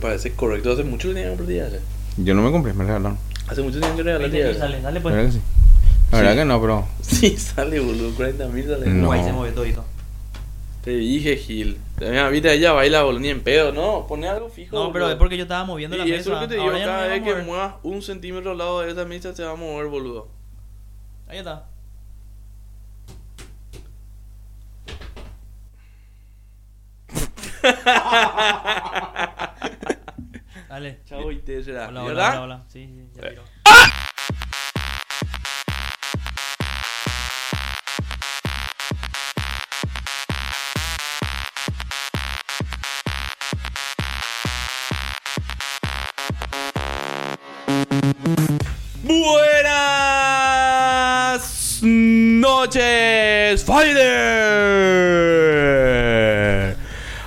Parece correcto. Hace mucho que tenían que comprar. Yo no me compré, me regalaron. Hace mucho tenían que regalar sale, dale La pues. verdad que sí. La verdad Sí. que no, pero. Sí, sale, boludo. 40 mil sale. No. Guay, se movió todito. Te dije, Gil. Mira, viste, ella baila, boludo, ni en pedo. No, pone algo fijo. No, pero boludo. es porque yo estaba moviendo la Y mesa. eso es lo que te digo, Ahora ya no cada me vez a que mover. muevas un centímetro al lado de esa mesa se va a mover, boludo. Ahí está. Dale. Chavo y te será. Hola, ¿Y hola, hola, hola. Sí, sí, ya tiró. Buenas noches, Fighter.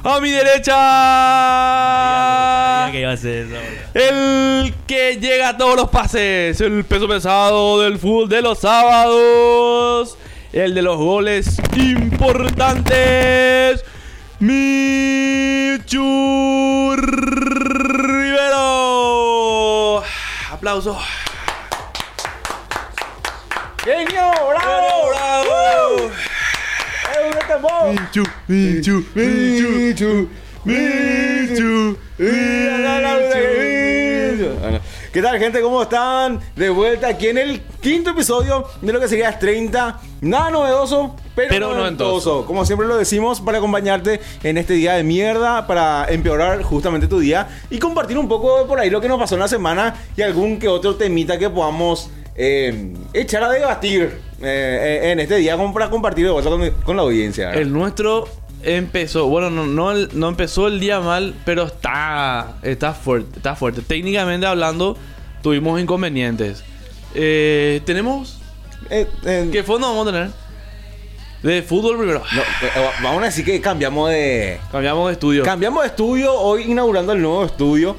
A mi derecha, Eso, el que llega a todos los pases, el peso pesado del fútbol de los sábados, el de los goles importantes, Michu Rivero. Aplausos. ¡Genio! ¡Bravo! ¡Bravo! Michu, Michu, Michu, Michu, ¿Qué tal, gente? ¿Cómo están? De vuelta aquí en el quinto episodio de lo que sería 30. Nada novedoso, pero, Pero noventoso. Como siempre lo decimos, para acompañarte en este día de mierda, para empeorar justamente tu día y compartir un poco por ahí lo que nos pasó en la semana y algún que otro temita que podamos eh, echar a debatir eh, en este día como para compartir de vuelta con, con la audiencia. ¿verdad? El nuestro empezó, bueno, no, no, no empezó el día mal, pero está, está fuerte, está fuerte. Técnicamente hablando, tuvimos inconvenientes. Eh, tenemos, Eh, eh, ¿qué fondo vamos a tener? De fútbol primero. no, eh, vamos a decir que cambiamos de... Cambiamos de estudio. Cambiamos de estudio, hoy inaugurando el nuevo estudio,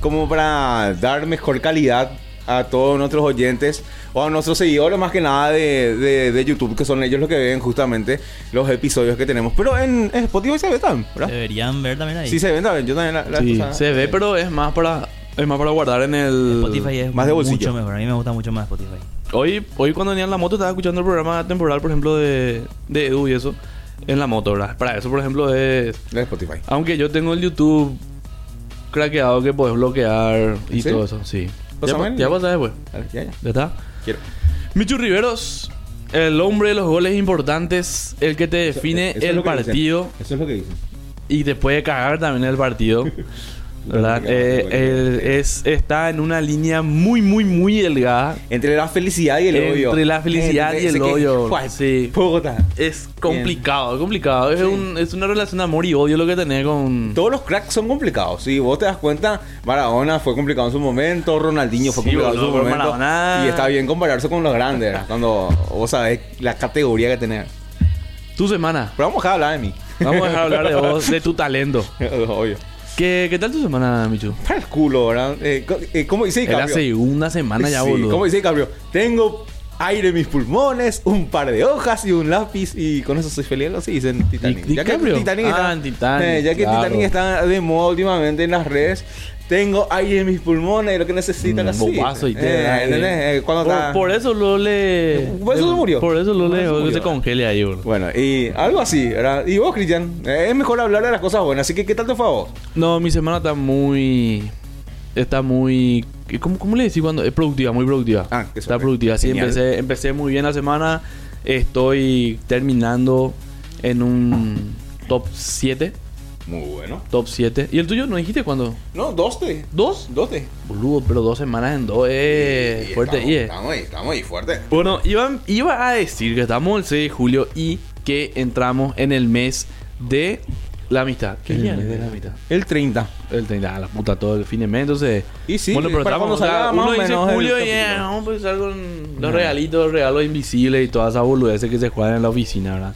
como para dar mejor calidad a todos nuestros oyentes o a nuestros seguidores más que nada de, de- de YouTube, que son ellos los que ven justamente los episodios que tenemos. Pero en, en Spotify se ve también, ¿verdad? Deberían ver también ahí. Sí se ven también, yo también la, la sí, cosa- se ve, pero es más para, es más para guardar en el. Spotify es Más de bolsillo. mucho mejor. A mí me gusta mucho más Spotify. Hoy, hoy cuando venía en la moto estaba escuchando el programa temporal, por ejemplo, de, de Edu y eso, en la moto, ¿verdad? Para eso, por ejemplo, es... De Spotify. Aunque yo tengo el YouTube craqueado que puedes bloquear y ¿En serio? todo eso, sí. Pásame ya pasa después. Dale, Ya, ya. ¿Ya está? Quiero. Michu Riveros, el hombre de los goles importantes, el que te define Eso es el dicen. partido Eso es lo que dicen. y te puede cagar también el partido. Eh, él es, está en una línea muy, muy, muy delgada. Entre la felicidad y el odio. Entre la felicidad y el que- odio, sí. Bogotá. Es complicado, es complicado. Es, un- es una relación de amor y odio lo que tenés con... Todos los cracks son complicados. Si vos te das cuenta, Maradona fue complicado en su momento, Ronaldinho fue Sí, complicado en su momento. Maradona- Y está bien compararse con los grandes, ¿verdad? cuando vos sabés la categoría que tenés. Tu semana. Pero vamos a dejar de hablar de mí. Vamos a dejar hablar de vos, de tu talento. Obvio. ¿Qué, ¿Qué tal tu semana, Michu? Para el culo, ¿verdad? Eh, eh, ¿Cómo dice Es la segunda semana ya, Sí, boludo. ¿Cómo dice DiCaprio? Tengo aire en mis pulmones, un par de hojas y un lápiz y con eso soy feliz. Así dicen Titanic. Di- Ya que. Titanic Ah, está, en Titanic, eh, ya que claro. Titanic está de moda últimamente en las redes. Tengo aire en mis pulmones, lo que necesitan Mm, así. bobazo y Eh, eh. Eh, por, está- por eso lo le... Por eso se murió. Por eso lo le... eso se congele ahí, boludo. Bueno, y algo así, ¿verdad? Y vos, Cristian, eh, es mejor hablar de las cosas buenas. Así que, ¿qué tal te fue a vos? No, mi semana está muy... Está muy... ¿Cómo, cómo le decís cuando? Es productiva, muy productiva. Ah, qué Está productiva. Sí, Genial. empecé, empecé muy bien la semana. Estoy terminando en un top 7. Muy bueno. Top 7. ¿Y el tuyo no dijiste cuándo? No, dos de. ¿Dos? Dos de. Boludo, pero dos semanas en dos Y fuerte. Estamos, y estamos ahí, estamos ahí, fuerte. Bueno, iba, iba a decir que estamos el 6 de julio y que entramos en el mes de la amistad. ¿Qué El día mes es de la amistad? El 30. El 30, a la puta, todo el fin de mes, entonces... Y sí, bueno, pero para estamos, cuando salga uno dice el julio y eh, a empezar con los No. regalitos, regalos invisibles y todas esas boludeces que se juegan en la oficina, ¿verdad?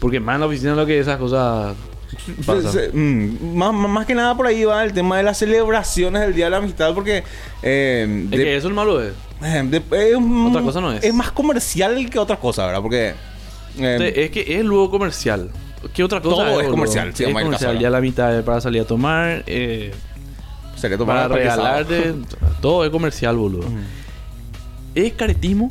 Porque más en la oficina lo que esas cosas pasan. Se- se- mm, más, más- que nada por ahí va el tema de las celebraciones del Día de la Amistad porque eh, Es que eso es malo, es. eh, de- es Otra cosa no es. Es más comercial que otra cosa, ¿verdad? Porque eh, Es que es luego comercial. ¿Qué otra cosa? Todo es comercial, sí, es comercial. Ya la mitad para salir a tomar. eh, Sería tomar Para regalarte. todo es comercial, boludo. ¿Es caretismo?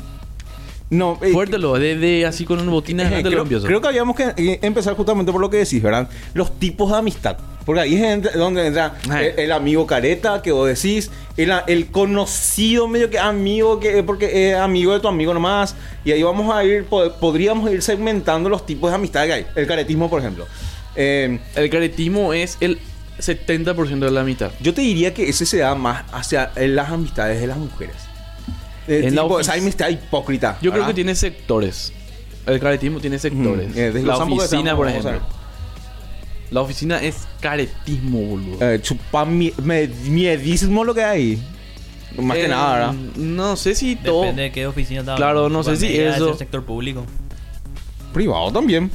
No, eh, Fuerte lo, de, de así con una botina Eh, creo, creo que habíamos que eh, empezar justamente por lo que decís, ¿verdad? Los tipos de amistad. Porque ahí es donde entra Ay. el, el amigo careta que vos decís, el, el conocido medio que amigo que porque es amigo de tu amigo nomás. Y ahí vamos a ir, po- podríamos ir segmentando los tipos de amistad que hay. El caretismo, por ejemplo. Eh, El caretismo es el 70% de la mitad. yo te diría que ese se da más hacia eh, las amistades de las mujeres. Eh, En tipo, amistad hipócrita. Yo creo que tiene sectores. El caretismo tiene sectores. Ujú. Eh, la oficina, por ejemplo. La oficina es caretismo, boludo. Eh, chupa mi- me- miedismo lo que hay. Más que Eh, nada, ¿verdad? No sé si todo. Depende de qué oficina estaba. Claro, no sé si Media es eso- el sector público. Privado también.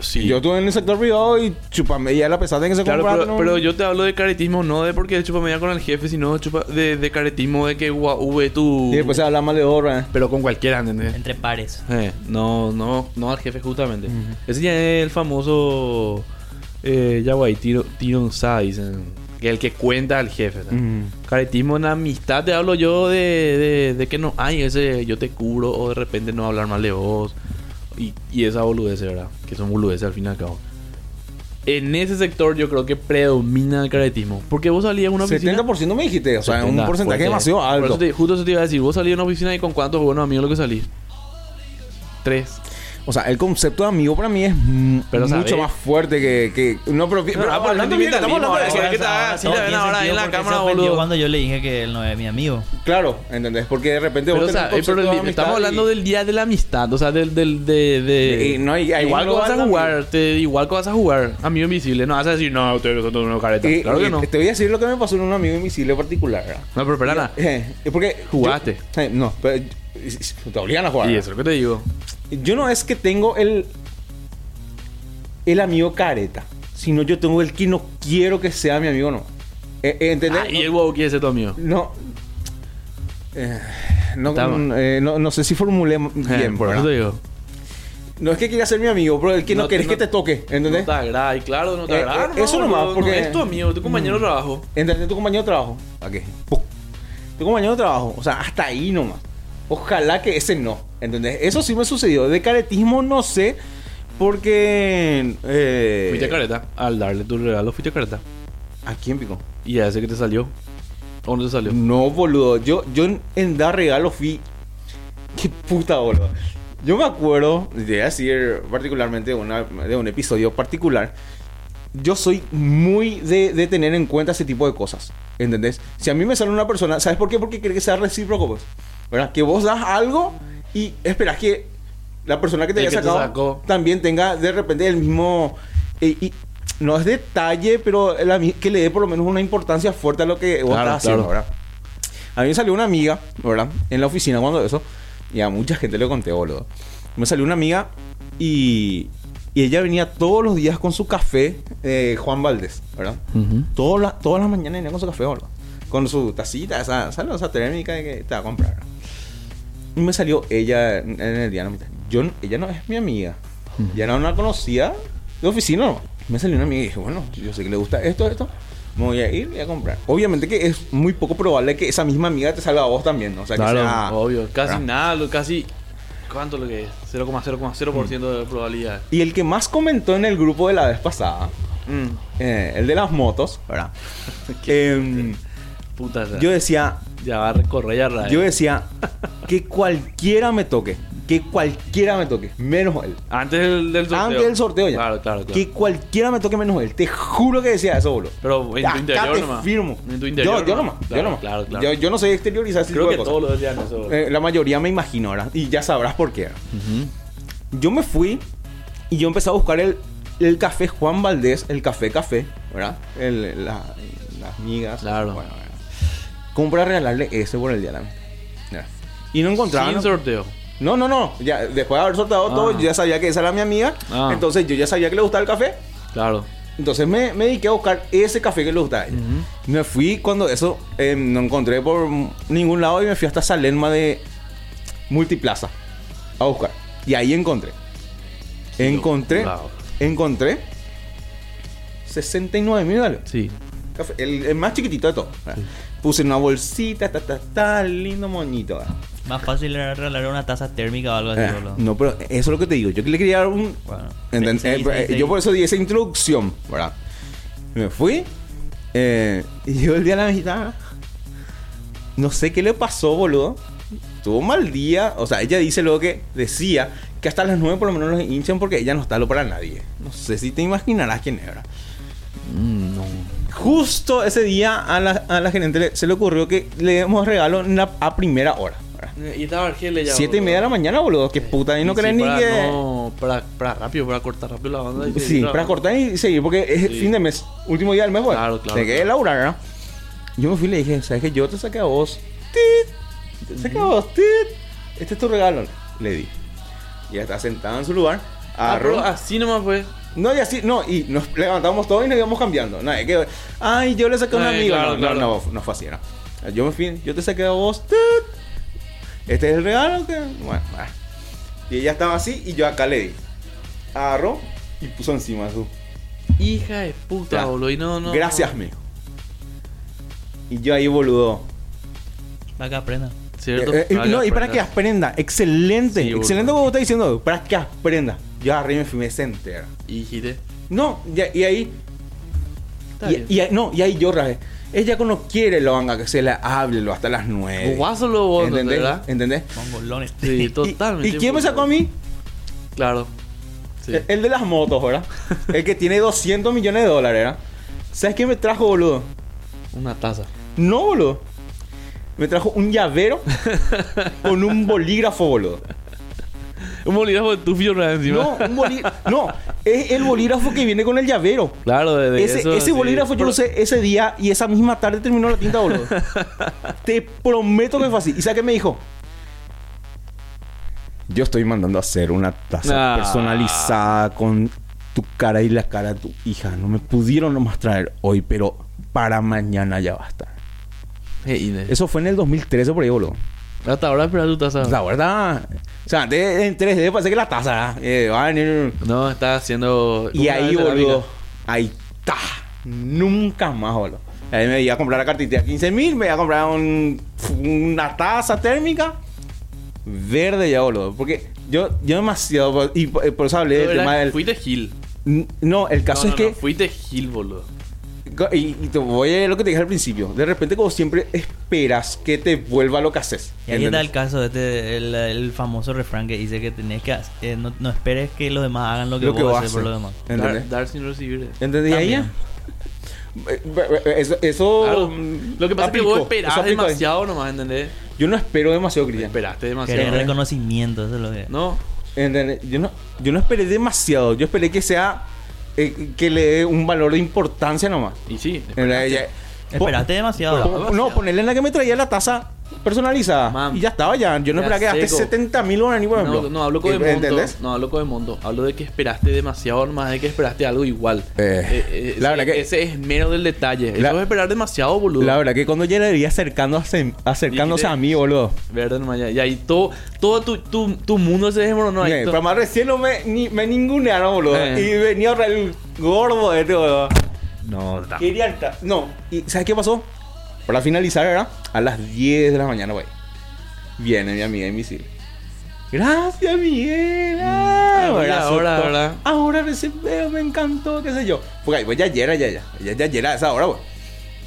Sí. Yo estuve en el sector privado y chupamedia la pesada que se Claro, pero, no- pero yo te hablo de caretismo no de porque chupa media con el jefe, sino chupa de, de caretismo de que guau, ve tu. Y después se habla mal de obra. Pero con cualquiera, ¿entendés? Entre pares. Eh, no, no, no al jefe justamente. Ese ya es el famoso eh, Yaguay, tiro, tiro dicen. Que el que cuenta al jefe. Caretismo en amistad, te hablo yo de, de, de que no hay ese yo te cubro o de repente no hablar mal de vos. Y, y esa boludez, ¿verdad? Que son boludeces al fin y al cabo. En ese sector yo creo que predomina el caretismo. Porque vos salías en una oficina... 70% me dijiste, o sea, 70, un porcentaje demasiado Por alto. eso te- justo eso te iba a decir. Vos salís de una oficina y con cuántos buenos amigos lo que salís. Tres. O sea, el concepto de amigo para mí es Pero mucho sabés. más fuerte que. que no, pero, pero ah, por el hablando bien, estamos hablando de. ¿qué tal? Así la ven ahora en la cámara, boludo. cuando yo le dije que él no es mi amigo. Claro, ¿entendés? Porque de repente Pero, vos o sea, tenés eh, pero el- estamos y- hablando del día de la amistad, o sea, del, del de, de- Eh, no, hay- hay igual que vas a jugar, te- igual que vas a jugar, amigo invisible, no vas a decir, no, ustedes son todos unos caretas. Eh, claro que no. Te voy a decir lo que me pasó en un amigo invisible particular. No, pero espera, nada. Eh, es porque. Jugaste. eh, no, pero. Te obligan a jugar. Y eso es lo que te digo. Yo no es que tengo el. El amigo careta. Sino yo tengo el que no quiero que sea mi amigo, no. Eh, eh, ¿Entendés? Ah, y el huevo quiere ser tu amigo. No. Eh, no, mm, eh, no, no sé si formulé bien. Por eso te digo. No es que quiera ser mi amigo, pero el que no, No, querés no- que te toque. No ¿Entendés? te agrada, y claro, no te agrada. eh, no, eso nomás, no, porque- es tu amigo, tu compañero de trabajo. ¿Entendés? Tu compañero de trabajo. ¿A qué? Tu compañero de trabajo. O sea, hasta ahí nomás. Ojalá que ese no. ¿Entendés? Eso sí me sucedió. De caretismo no sé. Porque. Eh, Fuiste careta. Al darle tu regalo, fuiste careta. ¿A quién pico? Y a ese que te salió. ¿O no te salió? No, boludo. Yo, yo en, en dar regalo fui. Qué puta, boludo. Yo me acuerdo, de decir particularmente de, una- de un episodio particular. Yo soy muy de, de tener en cuenta ese tipo de cosas. ¿Entendés? Si a mí me sale una persona, ¿sabes por qué? Porque quiere que sea recíproco, pues. ¿Verdad? Que vos das algo y esperas que la persona que te El haya te sacado sacó. también tenga de repente el mismo. eh, y no es detalle, pero la que le dé por lo menos una importancia fuerte a lo que vos Claro, estás haciendo, claro. ¿verdad? A mí me salió una amiga, ¿verdad? En la oficina cuando eso. Y a mucha gente le conté, boludo. Me salió una amiga y, y ella venía todos los días con su café eh, Juan Valdés, ¿verdad? Ujú. Todas las, todas las mañanas venía con su café, boludo. Con su tacita, esa, ¿sabes? Esa térmica que te va a comprar. ¿verdad? Y me salió ella en el día de la mitad. Yo, ella no es mi amiga. Ya no la conocía de oficina, no. Me salió una amiga y dije, bueno, yo sé que le gusta esto, esto. Me voy a ir y a comprar. Obviamente que es muy poco probable que esa misma amiga te salga a vos también, ¿no? O sea, Claro, sea... obvio. Casi ¿verdad? nada, lo- casi. ¿Cuánto lo que es? 0,0,0% de probabilidad. Y el que más comentó en el grupo de la vez pasada, Mm. eh, el de las motos, ¿verdad? Em, Puta, yo decía, ya va a recorrer ya radio. yo decía que cualquiera me toque, que cualquiera me toque, menos él. Antes del, del sorteo. Antes del sorteo ya. Claro, claro, claro. Que cualquiera me toque menos él. Te juro que decía eso, boludo. Pero en Acá tu interior te nomás. firmo. En tu interior. yo, yo nomás, yo Claro, nomás. Claro, claro. Yo, yo no sé exteriorizar ese Creo tipo que de todos los decían eso. Eh, la mayoría me imagino, ¿verdad? Y ya sabrás por qué. Yo me fui y yo empecé a buscar el, el café Juan Valdés, el café café, ¿verdad? El, la- las migas. Claro. Bueno. Como para regalarle ese por el día de la amistad. ¿verdad? Y no encontraba. Sin sorteo. No, no, no. Ya, después de haber soltado Ah. todo, yo ya sabía que esa era mi amiga. Ah. Entonces yo ya sabía que le gustaba el café. Claro. Entonces me, me dediqué a buscar ese café que le gustaba a ella. Ujú. Me fui cuando eso eh, no encontré por ningún lado y me fui hasta Salerma de Multiplaza a buscar. Y ahí encontré. Encontré, Wow. encontré 69 mil dólares. Sí. café, el, el más chiquitito de todo. Puse una bolsita, ta, ta, ta, lindo. ¿verdad? Más fácil era regalar una taza térmica o algo así, Eh, boludo. no, pero eso es lo que te digo. Yo le quería dar un. Bueno, ¿entend- sí, eh, sí, eh, sí. Yo por eso di esa introducción, ¿verdad? Me fui. eh, y llegó el día de la mitad. No sé qué le pasó, boludo. Tuvo un mal día. O sea, ella dice luego que decía que hasta las 9 por lo menos los hinchan porque ella no está lo para nadie. No sé si te imaginarás quién era. Mm, no. Justo ese día a la, a la gerente le- se le ocurrió que le demos regalo en la- a primera hora. ¿verdad? Y estaba Argel ya. Siete y media de la mañana, boludo. Qué puta. Y no sí, creen ni que. No, para, para rápido, para cortar rápido la banda. y Sí, seguir para cortar y seguir, porque es Sí. fin de mes, último día del mes, güey. Claro, claro, Te quedé claro. laburar, ¿verdad? Yo me fui y le dije, ¿sabes qué? Yo te saqué a vos. ¡Tit! Te saqué a vos. ¡Tit! Este es tu regalo. Le di. Y ella está sentada en su lugar. Ah, Agarró. así nomás fue. No, y así, no, y nos levantamos todos y nos íbamos cambiando. No, es que, ay, yo le saqué a un amigo. claro, no, claro. no, no, no fue así, ¿no? Yo me fui, yo te saqué a vos. Este es el regalo que. Bueno, ah. Y ella estaba así y yo acá le di. Agarró y puso encima su. Hija de puta, boludo. Y no, no. Gracias, mijo. Y yo ahí, boludo. Para que aprenda. ¿Cierto? Eh, eh, Para no, y para que aprendas. aprenda. Excelente. Sí. Excelente como está diciendo. Para que aprenda. Yo agarré y me fui, me senté. ¿verdad? Y dijiste. No, ya- y ahí. Y, y no, y ahí yo rabé. Ella cuando quiere lo haga que se le hable lo hasta las nueve. Guaso lo vos, ¿Entendés? ¿verdad? ¿Entendés? Mongolones. Sí, Y- totalmente. ¿Y, quién me sacó a mí? Claro. Sí. El, el de las motos, ¿verdad? el que tiene 200 millones de dólares, ¿verdad? ¿Sabes qué me trajo, boludo? Una taza. No, boludo. Me trajo un llavero con un bolígrafo, boludo. Un bolígrafo de tufio ¿verdad? encima. No, un bolígrafo. No, es el bolígrafo que viene con el llavero. Claro, de, de Ese, eso, ese sí. bolígrafo yo lo usé ese día y esa misma tarde terminó la tinta, boludo. Te prometo que fue así. ¿Y sabes qué me dijo? Yo estoy mandando a hacer una taza Ah. personalizada con tu cara y la cara de tu hija. No me pudieron nomás traer hoy, pero para mañana ya va a estar. Inés. Eso fue en el 2013 por ahí, boludo. Hasta ahora espera tu taza. La verdad. O sea, en 3D parece que la taza eh, va a venir. No, está haciendo. Y ahí, boludo. Ahí está. Nunca más, boludo. Ahí me iba a comprar la cartita de 15 mil, me iba a comprar un- una taza térmica verde ya, boludo. Porque yo, yo demasiado. Y por, por eso hablé del tema del. Fuiste Gil. No, el caso No, es que. no, fuiste Gil, boludo. Y, y te voy a lo que te dije al principio. De repente, como siempre, esperas que te vuelva lo que haces. Y ahí está el caso este, el, el famoso refrán que dice que tenés que hacer- eh, no, no esperes que los demás hagan lo que Lo vos que vos haces por los demás. Dar, dar sin recibir. ¿Entendés? Eso. eso Claro. mm, Lo que pasa es que vos esperás ahí. demasiado nomás, ¿entendés? Yo no espero demasiado, Cristian. Esperaste demasiado. ¿entendés? reconocimiento, eso es lo que... No, ¿Entendés? Yo no, yo no esperé demasiado. Yo esperé que sea. Eh, que le dé un valor de importancia nomás. y sí. Esperaste demasiado. po- no, ponerle en la que me traía la taza personalizada. Y ya estaba ya. Yo no esperaba que gaste seco. 70 mil dólares, por ejemplo. No, no hablo con de monto. ¿Entendés? No hablo con de monto. Hablo de que esperaste demasiado más de que esperaste algo igual. Eh, Eh, eh, la ese, verdad que- ese es mero del detalle. La- Eso es esperar demasiado, boludo. La verdad que cuando ya le veía acercándose, acercándose a mí, boludo. Verdad, nomás, ya. Y ahí todo, todo tu, tu, tu mundo se desmoronó. ahí para más recién no me, ni, me ningunearon, boludo. Eh. Y venía el gordo este, boludo. No, está. Quería estar- No, ¿y sabes qué pasó? Para finalizar, ¿verdad? A las 10 de la mañana, güey. Viene mi amiga invisible. Gracias, Miguel. Ah, Ah, ahora. Ahora recién veo, me encantó, qué sé yo. Porque ahí, pues ya era, ya, ya. Ya, ya, era a esa hora, güey.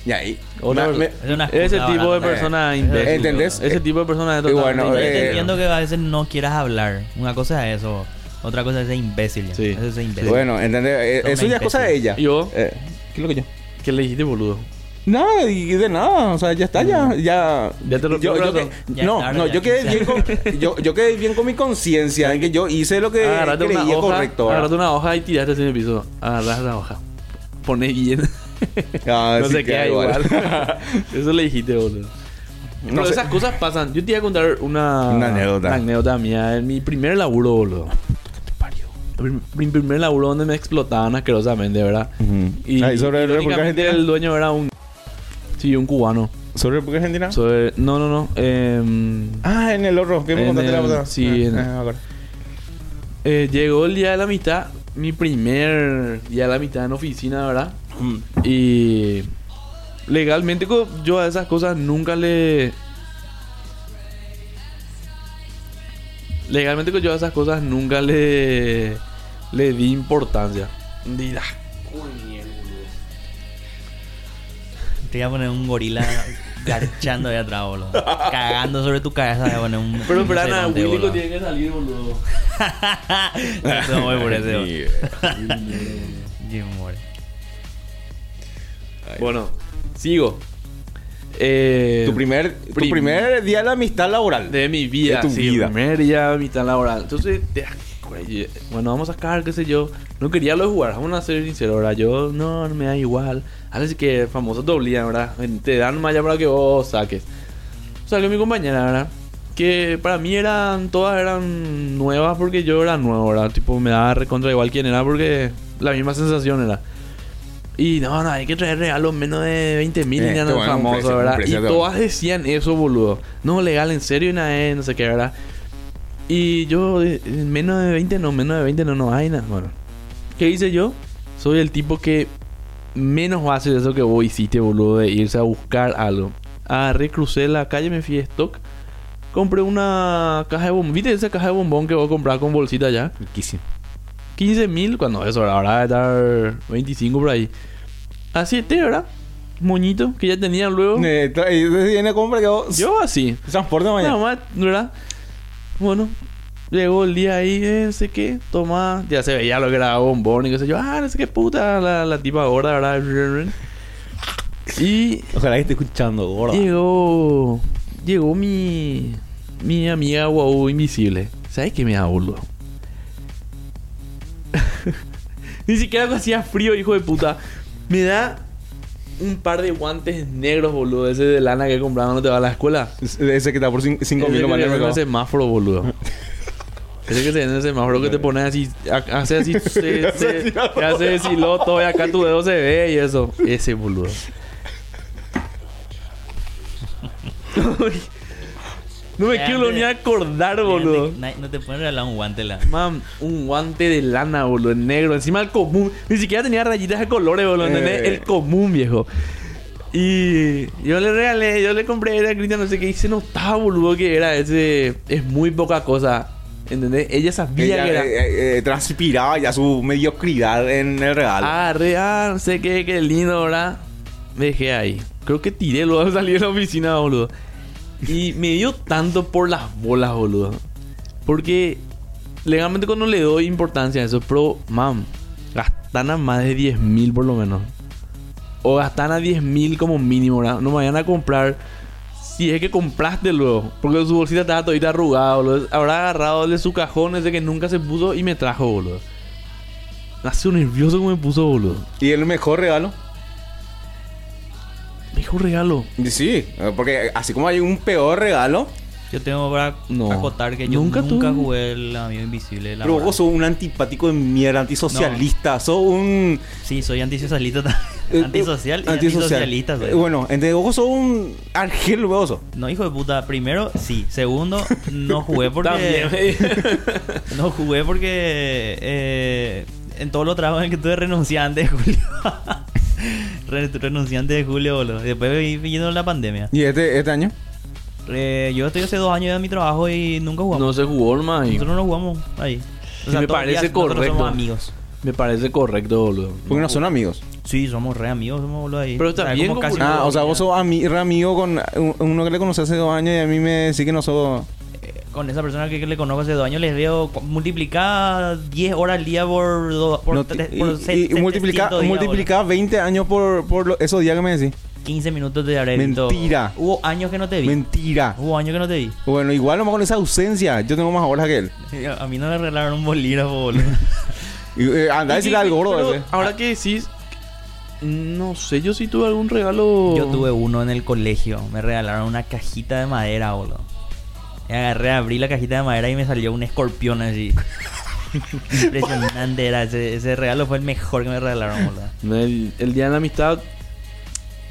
Y ahí. Otra me-. Es una Ese tipo de persona Eh, imbécil. ¿entendés? Ese tipo de persona es bueno, totalmente Yo te eh, entiendo que a veces no quieras hablar. Una cosa es eso. Otra cosa es ser imbécil. Sí. Eso es imbécil. bueno, ¿entendés? Eh, Eso ya es cosa de ella. ¿Y vos? Eh, ¿Qué es lo que yo? ¿Qué le dijiste, boludo? Nada, y de nada, o sea, ya está, ya, ya. Ya te rompió yo, yo corazón. que- Ya no, tarde, no, ya yo quedé 15 bien con, yo, yo quedé bien con mi conciencia en que yo hice lo que Agarrate una creía hoja, correcto. ¿verdad? agarrate una hoja y tiraste en el piso. Agarras la hoja. Pones bien. Ah, no sí se queda igual. Eso le dijiste, boludo. No Pero sé. esas cosas pasan. Yo te iba a contar una, Una anécdota. una anécdota mía. En mi primer laburo, boludo. Mi- primer laburo donde me explotaban asquerosamente, ¿verdad? Y, Ah, ¿y sobre y la República irónicamente Argentina? el dueño era un... Sí, un cubano. ¿Sobre República Argentina? Sobre- no, no, no. em, ah, en el horror, que me En contaste la el- pasada. sí, Ah, en- ah, acuerdo. eh, llegó el día de la mitad. Mi primer día de la mitad en oficina, ¿verdad? Y legalmente yo a esas cosas nunca le... Legalmente yo a esas cosas nunca le... Le di importancia. Dirá, Te voy a poner un gorila garchando ahí atrás, boludo. Cagando sobre tu cabeza. Te voy a poner un. Pero espera, nada, Willy tiene que salir, boludo. No voy por ese, boludo. Bueno, sigo. Eh, Tu primer, tu prim- primer día de la amistad laboral. de mi vida, De tu sí, vida. primer día de mitad laboral. Entonces, te- güey, bueno, vamos a sacar, qué sé yo. No quería lo de jugar, vamos a ser sinceros, ¿verdad? Yo, no, no me da igual. Ahora sí que famosos te obligan, ¿verdad? Te dan más ya para que vos saques. Salió mi compañera, ¿verdad? Que para mí eran, todas eran nuevas porque yo era nuevo, ¿verdad? Tipo, me daba recontra igual quién era porque la misma sensación era. Y no, no, hay que traer regalos menos de 20 mil, Eh, ya te no un famoso, ¿verdad? y todas decían eso, boludo. No, legal, en serio, y nada, no sé qué, ¿verdad? Y yo, eh, menos de 20 no, menos de 20 no, no hay nada. Bueno, ¿qué hice yo? Soy el tipo que menos va a hacer eso que vos hiciste, boludo, de irse a buscar algo. Agarré, crucé la calle, me fui a stock. Compré una caja de bombón. ¿Viste esa caja de bombón que voy a comprar con bolsita ya? Riquísimo. 15 mil, cuando eso, ahora debe estar 25 por ahí. A 7, ¿verdad? Moñito, que ya tenían luego. Eh, tra- y viene a compra que vos... Yo así. Transporte mañana. Nada más, ¿verdad? Bueno, llegó el día ahí, eh, no sé qué, toma. Ya se veía lo que era bombón y qué sé yo. Ah, no sé qué puta, la, la tipa gorda, ¿verdad? Y Ojalá que esté escuchando, gorda. llegó. Llegó mi. Mi amiga Wow Invisible. ¿Sabes qué me da boludo? Ni siquiera hacía frío, hijo de puta. Me da un par de guantes negros, boludo. Ese de lana que compraba cuando te va a la escuela. Ese que está por 5 Ese mil que se en el mercado. semáforo, boludo. Ese que se vende en el semáforo que te pone así, hace así, se, se, te hace siloto y acá tu dedo se ve y eso. Ese boludo. no me quiero ni acordar, boludo. No, no te pueden regalar un guante la. Mam, un guante de lana, boludo, negro. Encima el común. Ni siquiera tenía rayitas de colores, boludo. ¿entendés? Eh. El común, viejo. Y yo le regalé, yo le compré era Cristian, no sé qué. Y se notaba, boludo, que era ese. Es muy poca cosa. ¿Entendés? Ella sabía Ella que era. eh, eh, transpiraba ya su mediocridad en el regalo. Ah, re, ah, no sé qué, qué lindo, ¿verdad? Me dejé ahí. Creo que tiré luego al salir de la oficina, boludo. Y me dio tanto por las bolas, boludo. Porque legalmente cuando le doy importancia a eso, pero, mam, gastan a más de 10 mil por lo menos. O gastan a 10 mil como mínimo, ¿verdad? No me vayan a comprar. Si es que compraste luego. Porque su bolsita estaba todita arrugada, boludo. Habrá agarrado de su cajón ese que nunca se puso y me trajo, boludo. Hace un nervioso como me puso, boludo. Y el mejor regalo. Mejor regalo. Sí, eh, porque así como hay un peor regalo, Yo tengo para No. acotar que yo Nunca nunca, jugué el amigo invisible. la pero verdad. vos sos un antipático de mierda, antisocialista, sos un... Sí, soy antisocialista también. eh, Antisocial y antisocial. antisocialista. soy. Eh, Bueno, entonces vos sos un argel vos sos. No, hijo de puta. Primero, sí. Segundo, no jugué porque... También. No jugué porque eh, en todos los trabajos en que tuve de julio. Re- renuncié antes de julio, boludo. Después vi- vino la pandemia. ¿Y este, este año? Eh, yo estoy hace dos años en mi trabajo y nunca jugamos. no se jugó y Nosotros no jugamos ahí. Me parece días correcto. somos amigos. Me parece correcto, boludo. Porque no son amigos. Sí, somos re amigos, somos boludo ahí. Pero está O sea, como casi Ah, o sea, vos sos ami- re amigo con un- uno que le conocí hace dos años y a mí me decís que no sos... Con esa persona que, que le conozco hace dos años les veo multiplicar 10 horas al día por, do- por, no tres- y, por y- se- y 700 multiplica, días, multiplica 20 años por, por lo- esos días que me decís. boludo. 15 minutos de habré visto. Mentira. Hubo años que no te vi. Mentira. Hubo años que no te vi. Bueno, igual nomás con esa ausencia. Yo tengo más horas que él. A mí no me regalaron un bolígrafo, boludo. Eh, anda a decirle al gordo. Ahora que decís, no sé, yo sí tuve algún regalo. Yo tuve uno en el colegio. Me regalaron una cajita de madera, boludo. Y agarré, abrí la cajita de madera y me salió un escorpión así. Impresionante era. Ese, ese regalo fue el mejor que me regalaron, boludo. El, el día de la amistad,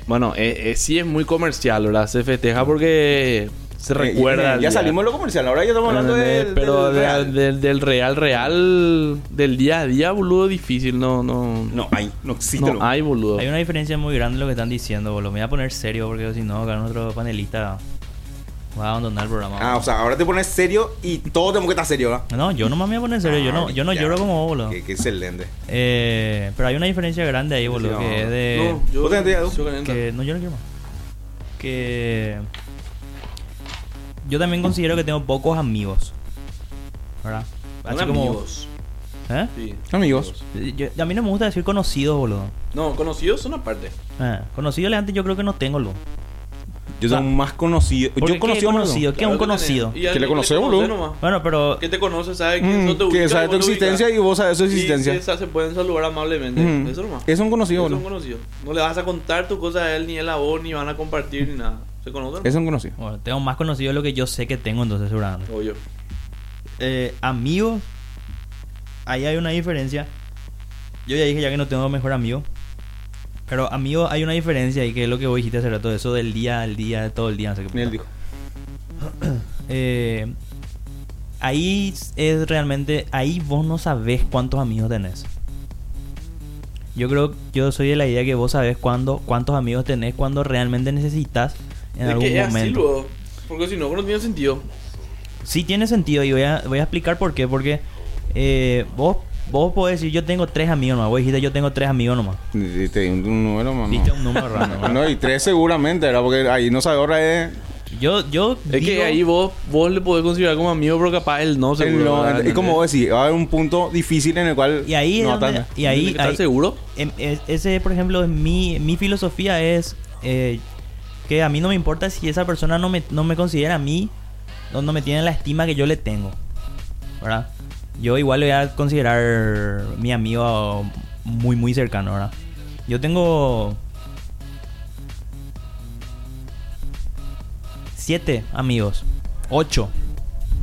bueno, eh, eh, sí es muy comercial, ¿verdad? Se festeja porque se Eh, recuerda. eh, ya salimos de lo comercial, ahora ya estamos hablando del, Pero del de- real. del, del real, real, del día a día, boludo, difícil. No, no. No hay, no existe. no lo- hay, boludo. Hay una diferencia muy grande en lo que están diciendo, boludo. Me voy a poner serio porque si no, acá nuestro panelista va a abandonar el programa. Ah, o sea, ahora te pones serio y todo tenemos que estar serio, ¿verdad? No, yo no me voy a poner serio. Yo no, yo no Ya. lloro como vos, boludo. Qué, qué excelente. Eh, pero hay una diferencia grande ahí, boludo. Sí, que es de... No, yo, ¿Vos tenés idea, Edu? yo que no yo no quiero más que yo también considero que tengo pocos amigos ¿verdad? Así como amigos. ¿eh? Sí. Amigos. Yo- a mí no me gusta decir conocidos boludo No, conocidos son aparte. eh, conocidos antes yo creo que no tengo lo Yo soy más conocido. Porque Yo conocido ¿qué más conocido? ¿Qué es un conocido? Que le conoce, boludo. bueno pero Que te conoce, sabe que Mm, eso te que sabe tu existencia y vos sabes su existencia. se, se pueden saludar amablemente. Mm. Eso nomás. Es un conocido, Es un boludo. conocido. No le vas a contar tu cosa a él, ni él a vos, ni van a compartir, ni nada. Se conocen. Es un conocido. bueno, tengo más conocidos de lo que yo sé que tengo entonces seguramente Obvio. eh, amigos ahí hay una diferencia yo ya dije ya que no tengo mejor amigo pero amigos hay una diferencia y que es lo que vos dijiste hace rato eso del día al día de todo el día no sé qué él dijo. Eh, ahí es realmente ahí vos no sabés cuántos amigos tenés yo creo yo soy de la idea que vos sabés cuándo cuántos amigos tenés cuando realmente necesitas en es algún que así momento luego. Porque si no, no tiene sentido. Sí tiene sentido y voy a, voy a explicar por qué. Porque eh, vos, vos podés decir, yo tengo tres amigos nomás. Vos dijiste, yo tengo tres amigos nomás. Y te di un, un número, mamá. Diste un número. ¿verdad? No, y tres seguramente, era porque ahí no sabe ahora es. Yo, yo Es que ahí vos, vos le podés considerar como amigo, pero capaz él no, seguro. no- ¿verdad? y como vos decís, va a haber un punto difícil en el cual. Y ahí, es no donde- y ahí, ¿Tienes que estar ahí- seguro? em- es- ese, por ejemplo, es mi, mi filosofía es eh, que a mí no me importa si esa persona no me, no me considera a mí, no, no me tiene la estima que yo le tengo. ¿Verdad? Yo igual le voy a considerar mi amigo muy, muy cercano, ¿verdad? Yo tengo siete amigos, ocho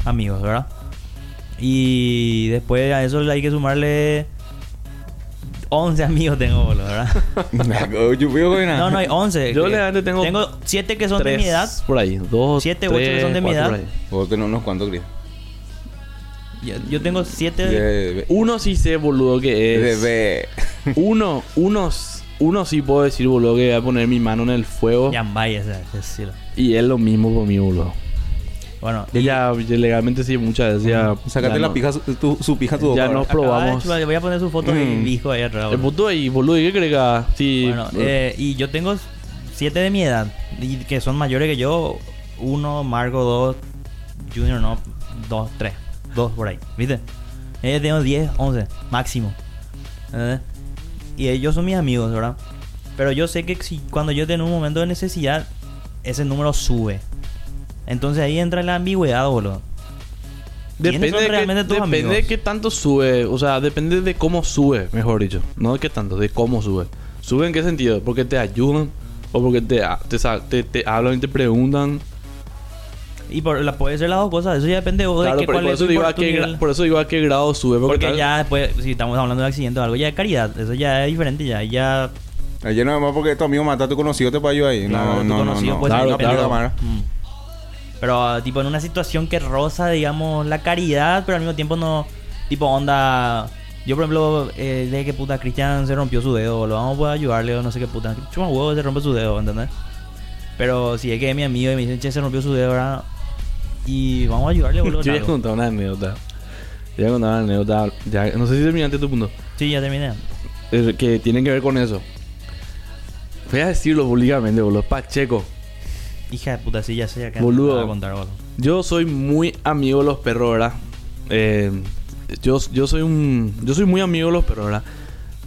amigos, ¿verdad? Y después a eso hay que sumarle 11 amigos tengo, boludo, ¿verdad? No, no hay 11. Yo legalmente tengo Tengo 7 que son Tres de mi edad. Por ahí. Dos, Siete u ocho que tres, son de mi edad. Vos tenés unos cuantos, Cris. Yo, yo tengo 7 De- Uno sí sé, boludo, que es. de- Uno, unos, uno sí puedo decir, boludo, que voy a poner mi mano en el fuego. Yambay, ese, ese sí. Y es lo mismo conmigo, boludo. Bueno, Ella legalmente sí, muchas veces ya. Sácate ya la no- pija, su, tu- su pija tu Ya boca, no ¿verdad? probamos. voy a poner su foto de Mm. mi hijo ahí atrás. El puto ahí, boludo, ¿y qué crees que? Sí. Bueno, eh, y yo tengo 7 de mi edad. Y que son mayores que yo. Uno, Marco, dos. Junior, no. Dos, tres. Dos por ahí. ¿Viste? Ellos tengo 10, 11. Máximo. ¿Entendés? Y ellos son mis amigos, ¿verdad? Pero yo sé que si cuando yo tengo un momento de necesidad, ese número sube. Entonces ahí entra la ambigüedad, boludo. ¿Quiénes Depende, son de, realmente qué, tus depende amigos? de qué tanto sube. O sea, depende de cómo sube, mejor dicho. No de qué tanto, de cómo sube. ¿Sube en qué sentido? ¿Porque te ayudan? ¿O porque te, te, te, te hablan y te preguntan? Y por, la, puede ser las dos cosas. Eso ya depende de vos Claro, de qué, cuál por es eso, digo a qué, por eso digo a qué grado sube. Porque, Porque tal- ya después, si estamos hablando de accidente o algo, ya es caridad. Eso ya es diferente, ya. Ya Ayer no es más porque tu amigo mata a tu conocido te ayudar ahí. Claro, no, no, no, conocido no. puede Claro, claro. cámara. Mm. Pero, tipo, en una situación que roza, digamos, la caridad, pero al mismo tiempo no. Tipo, onda. Yo, por ejemplo, eh, de que puta Cristian se rompió su dedo, lo vamos a poder ayudarle o no sé qué puta. Chuma huevo se rompe su dedo, ¿entendés? Pero si es que es mi amigo y me dice, che, se rompió su dedo, ¿verdad? Y vamos a ayudarle, boludo. Yo en voy a algo. contar una anécdota. Yo voy a contar una anécdota. Ya, no sé si terminaste tu punto. Sí, ya terminé. Que tiene que ver con eso. Voy a decirlo públicamente, boludo. Pacheco. Hija de puta, sí, ya sé, acá Boludo. a contar, boludo. Yo soy muy amigo de los perros, ¿verdad? Eh, yo, yo soy un. Yo soy muy amigo de los perros, ¿verdad?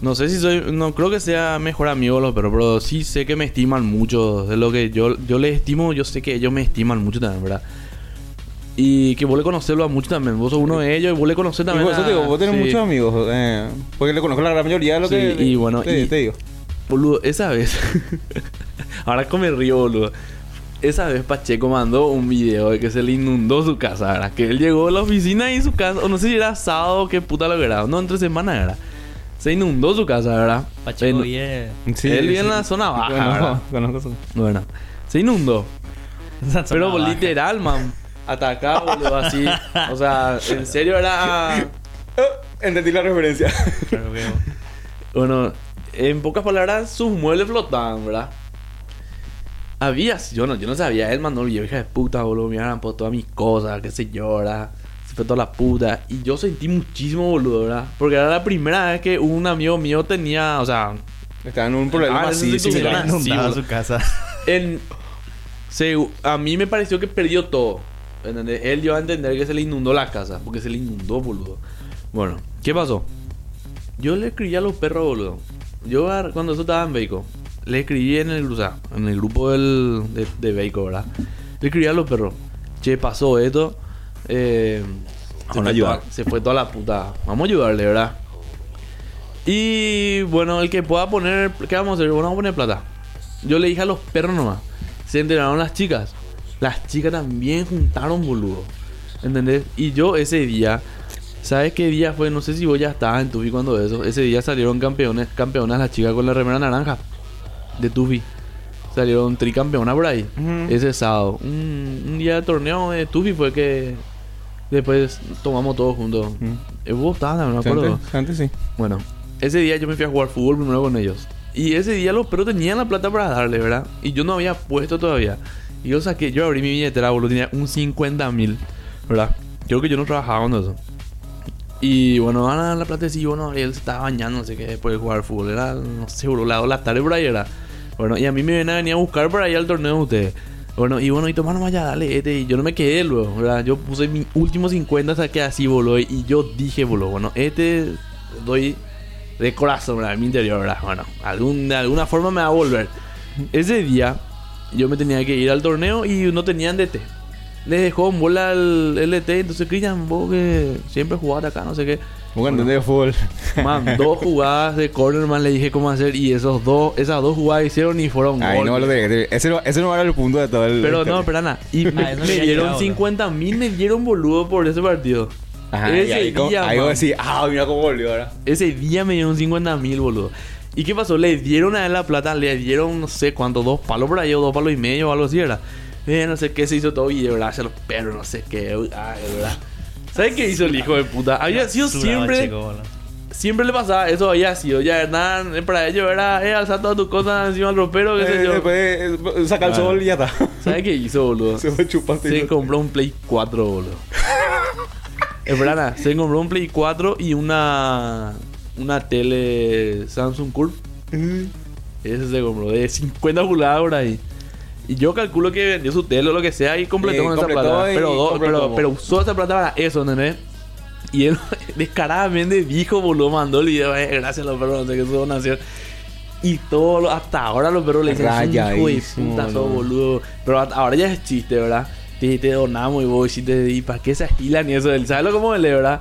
No sé si soy. No creo que sea mejor amigo de los perros, pero sí sé que me estiman mucho. De lo que yo, yo les estimo, yo sé que ellos me estiman mucho también, ¿verdad? Y que vos le conocerlo a mucho también. Vos sos uno de ellos y vos le conocés también. por eso a- te digo, vos tenés sí. muchos amigos. Eh, porque le conozco la gran mayoría de lo Sí, que. y bueno, te, y- te digo. Boludo, esa vez. Ahora como me río, boludo. Esa vez Pacheco mandó un video de que se le inundó su casa, ¿verdad? Que él llegó a la oficina y su casa, o no sé si era sábado o qué puta lo que era, no, entre semana era. Se inundó su casa, ¿verdad? Pacheco En-. Él vive en la zona baja, Conozco, ¿verdad? conozco eso. Bueno, se inundó. Pero literal, man. Atacaba, boludo, así. O sea, en serio era. Oh, entendí la referencia. Bueno, en pocas palabras, sus muebles flotaban, ¿verdad? Había, yo no, yo no sabía, él mandó el video, hija de puta, boludo, me han puesto todas mis cosas, qué sé yo, ¿verdad? Se fue toda la puta. Y yo sentí muchísimo, boludo, ¿verdad? Porque era la primera vez que un amigo mío tenía, o sea, Estaba en un problema Ah, así, una- Inundaba boludo. su casa. en, se, a mí me pareció que perdió todo. ¿Entendés? Él dio a entender que se le inundó la casa, porque se le inundó, boludo. Bueno, ¿qué pasó? Yo le escribí a los perros, boludo. Yo ar- cuando eso estaba en Beico, le escribí en el, o sea, en el grupo del, de, de Beico, ¿verdad? Le escribí a los perros. Che, pasó esto. Eh, se, Vamos a fue ayudar. toda, se fue toda la puta. Vamos a ayudarle, ¿verdad? Y bueno, el que pueda poner. ¿Qué vamos a hacer? Bueno, vamos a poner plata. Yo le dije a los perros nomás. Se enteraron las chicas. Las chicas también juntaron, boludo. ¿Entendés? Y yo ese día. ¿Sabes qué día fue? No sé si vos ya estabas en Tufi cuando eso. Ese día salieron campeones, campeonas las chicas con la remera naranja. De Tufi. Salieron tricampeonas por ahí. Ese sábado. Un, un día de torneo de Tufi fue que. Después tomamos todos juntos. Ujú. Eh, Vos estabas, no me acuerdo. Antes, antes sí. Bueno, ese día yo me fui a jugar fútbol primero con ellos. Y ese día los perros tenían la plata para darle, ¿verdad? Y yo no había puesto todavía. Y yo saqué, yo abrí mi billetera, boludo, tenía un 50 mil, ¿verdad? Creo que yo no trabajaba con eso. Y bueno, van a dar la plata y bueno, él se estaba bañando, no sé qué, después de jugar fútbol. Era, no sé, boludo, la tarde por ahí era. Bueno, y a mí me ven a venir a buscar por ahí al torneo de ustedes. Bueno, y bueno, y toma nomás ya, dale, este. Y yo no me quedé luego, ¿verdad? Yo puse mi último 50, saqué así, boludo. Y yo dije, boludo, bueno, este doy de corazón, ¿verdad? En mi interior, ¿verdad? Bueno, algún, de alguna forma me va a volver. Ese día, yo me tenía que ir al torneo y no tenían DT. Le dejó en bola el, el DT, entonces Cristian, vos que siempre jugaste acá, no sé qué. Vos entendés de fútbol. Man, dos jugadas de corner, man, le dije cómo hacer y esos dos, esas dos jugadas hicieron y fueron Ay, gol. no, ese, no, ese no era el punto de todo el. Pero el- no, pero nada. Y me, Ah, me dieron llegado, 50 mil, me dieron boludo por ese partido. Ajá, y ese ahí, como- día, ahí vos decís, ah, mira cómo volvió ahora. Ese día me dieron 50 mil, boludo. ¿Y qué pasó? Le dieron a él la plata, le dieron no sé cuánto, dos palos por ahí o dos palos y medio o algo así, ¿verdad? Eh, no sé qué se hizo todo y ¿verdad? Hacia los perros, no sé qué, ah, ¿verdad? ¿Sabes qué hizo el hijo de puta? Había sido siempre, chico, siempre le pasaba, eso había sido, ya, nada, para ellos era, eh, alzar todas tus cosas encima del ropero, qué sé Eh, yo. después eh, saca el sol y ya está. ¿Sabes qué hizo, boludo? Se fue chupaste. Se compró un Play 4, boludo. Esperana, se compró un Play 4 y una una tele Samsung Curve. Ese se compró de 50 pulgadas por ahí. Y yo calculo que vendió su tele o lo que sea y completó Y con esa completó plata. y Pero, do- pero, como. pero usó esa plata para eso, ¿entendés? Y él descaradamente dijo, boludo, mandó el video, eh, gracias a los perros, no sé qué su donación. Y todo, lo- hasta ahora los perros le dicen, "Sos un hijo de puta, sos boludo". Pero a- ahora ya es chiste, ¿verdad? Te, te donamos y vos hiciste, ¿y para qué se agilan y eso? Él sabe lo como él, ¿verdad?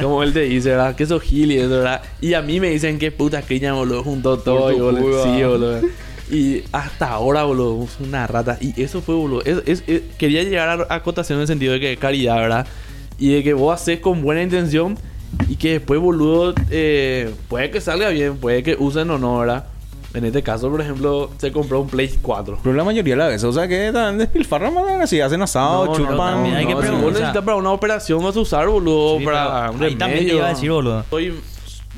Como él te dice, ¿verdad? Que sos gil y eso, ¿verdad? Y a mí me dicen que puta criña, boludo, juntó todo y boludo, sí, boludo. Y hasta ahora, boludo, sos una rata. Y eso fue, boludo. Es, es- es- quería llegar a, a acotación en el sentido de que caridad, ¿verdad? Y de que vos haces con buena intención y que después, boludo, eh, puede que salga bien, puede que usen o no, ¿verdad? En este caso, por ejemplo, se compró un Play 4. Pero la mayoría de las veces, o sea que tan despilfarran más así, hacen asado, No, no, chupan. también hay que si vos necesitas para una operación vas a usar, boludo, Sí, para un ahí también te remedio. iba a decir, boludo. Soy,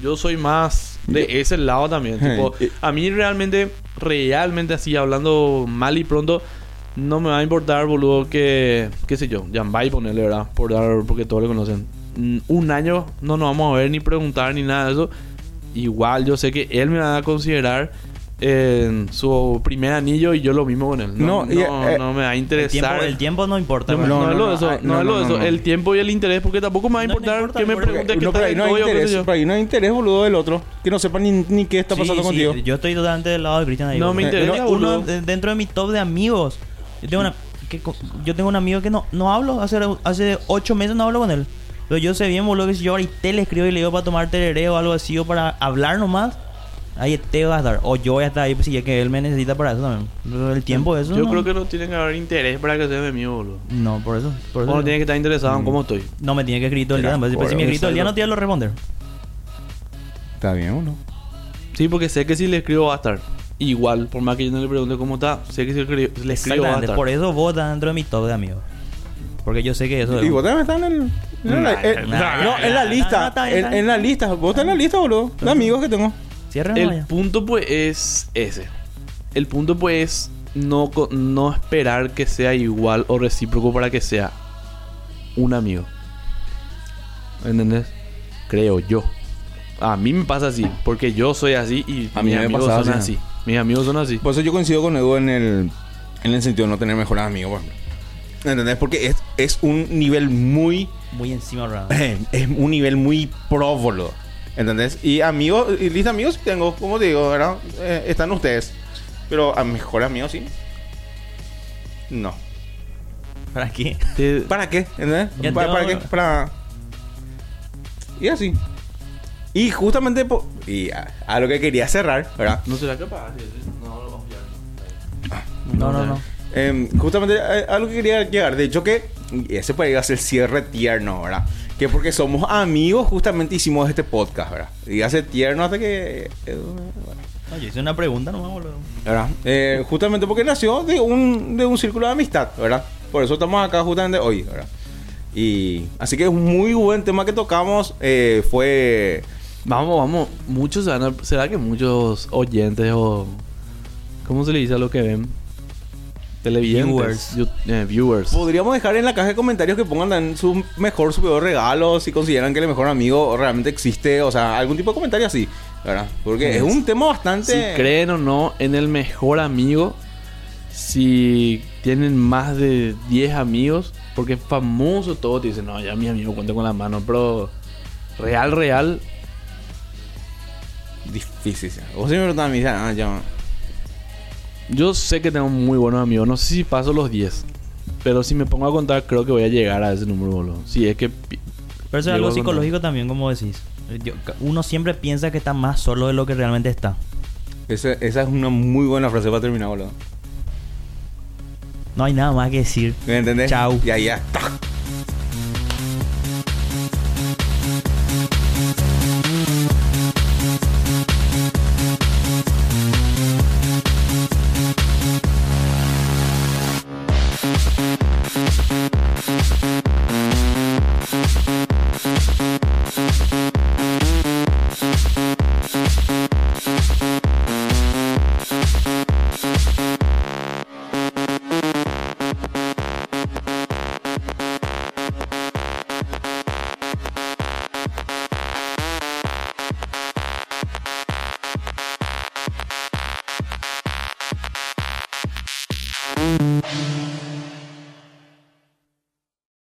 yo soy más de ese lado también. tipo, Eh. a mí realmente, realmente así, hablando mal y pronto, no me va a importar, boludo, que, qué sé yo, Jambay ponerle, ¿verdad? Por dar, porque todos le conocen. Mm, Un año no nos vamos a ver ni preguntar ni nada de eso. Igual yo sé que él me va a considerar en su primer anillo y yo lo mismo con él. No, No, no, y, eh, no me va a El interesar. tiempo, el tiempo no importa. No, no, no, es lo no, de eso, no, no, es lo de no, eso. no. El tiempo y el interés, porque tampoco me va a No, no importar importa, que me pregunte qué No, pero tal ahí el no hay interés, yo. pero ahí no hay interés, boludo, del otro. Que no sepa ni, ni qué está Sí, pasando sí, contigo. Yo estoy totalmente del lado de Cristian ahí. No me interesa, Uno- dentro de mi top de amigos. Yo tengo una que yo tengo un amigo que no, no hablo, hace, hace ocho meses no hablo con él. Pero yo sé bien, boludo, que si yo ahorita le escribo y le digo para tomar tereré o algo así o para hablar nomás, ahí te va a estar. O yo voy a estar ahí, pues si es que él me necesita para eso también. Pero el tiempo, eso. Yo no, creo que no tiene que haber interés para que sea mi amigo, boludo. No, por eso. Por eso Uno tiene que estar interesado en cómo estoy. No me tiene que escribir todo el día. Era Pues, si me escribe todo el día, no te voy a responder. Está bien, ¿o no? Sí, porque sé que si le escribo va a estar. igual, por más que yo no le pregunte cómo está, sé que si le escribo, le escribo va a estar. Por eso vos estás dentro de mi top de amigos. Porque yo sé que eso Y vos también estás en el. Nah, no, en la lista. en, la lista. Vos estás en la lista, boludo. De amigos que tengo. Cierra El punto pues es ese. El punto pues es no, co- no esperar que sea igual o recíproco para que sea un amigo. ¿Entendés? Creo yo. A mí me pasa así, porque yo soy así y A mí mis me amigos son así. así. Mis amigos son así. Por eso yo coincido con Edu en el, en el sentido de no tener mejores amigos, por ejemplo. ¿Entendés? Porque es, es un nivel muy. Muy encima, ¿verdad? Es un nivel muy pro, boludo. ¿Entendés? Y amigos, y lista amigos tengo, como te digo, ¿verdad? Eh, están ustedes. Pero a mejores amigos sí. No. ¿Para qué? Te- ¿Para qué? ¿Entendés? ¿Para, para qué? Para. Y así. Y justamente po- y a, a lo que quería cerrar, ¿verdad? ¿No será capaz? No, no, ya No, no, no. Em, justamente a, a lo que quería llegar. De hecho que ese podría ser el cierre tierno, ¿verdad? Que porque somos amigos justamente hicimos este podcast, ¿verdad? Y hace tierno hasta que... eh, bueno, No, yo hice una pregunta nomás, boludo. ¿verdad? Eh, justamente porque nació de un, de un círculo de amistad, ¿verdad? Por eso estamos acá justamente hoy, ¿verdad? Y así que es un muy buen tema que tocamos. eh, fue... Vamos, vamos. Muchos se van a- ¿Será que muchos oyentes o. ¿Cómo se le dice a lo que ven? Televidentes. Viewers. Eh, viewers. Podríamos dejar en la caja de comentarios que pongan también su mejor, su peor regalo, si consideran que el mejor amigo realmente existe, o sea, algún tipo de comentario así, ¿verdad? Porque es un tema bastante... Si creen o no en el mejor amigo, si tienen más de 10 amigos, porque es famoso todo, te dicen, no, ya mi amigo cuenta con la mano, pero real, real, Difícil. Vos siempre me me ah, ya... yo sé que tengo muy buenos amigos, no sé si paso los 10, pero si me pongo a contar, creo que voy a llegar a ese número, boludo. Si es que... Pero eso es algo psicológico también, como decís. Yo- uno siempre piensa que está más solo de lo que realmente está. Esa, esa es una muy buena frase para terminar, boludo. No hay nada más que decir. ¿Me entendés? Chau. Y ahí ya está.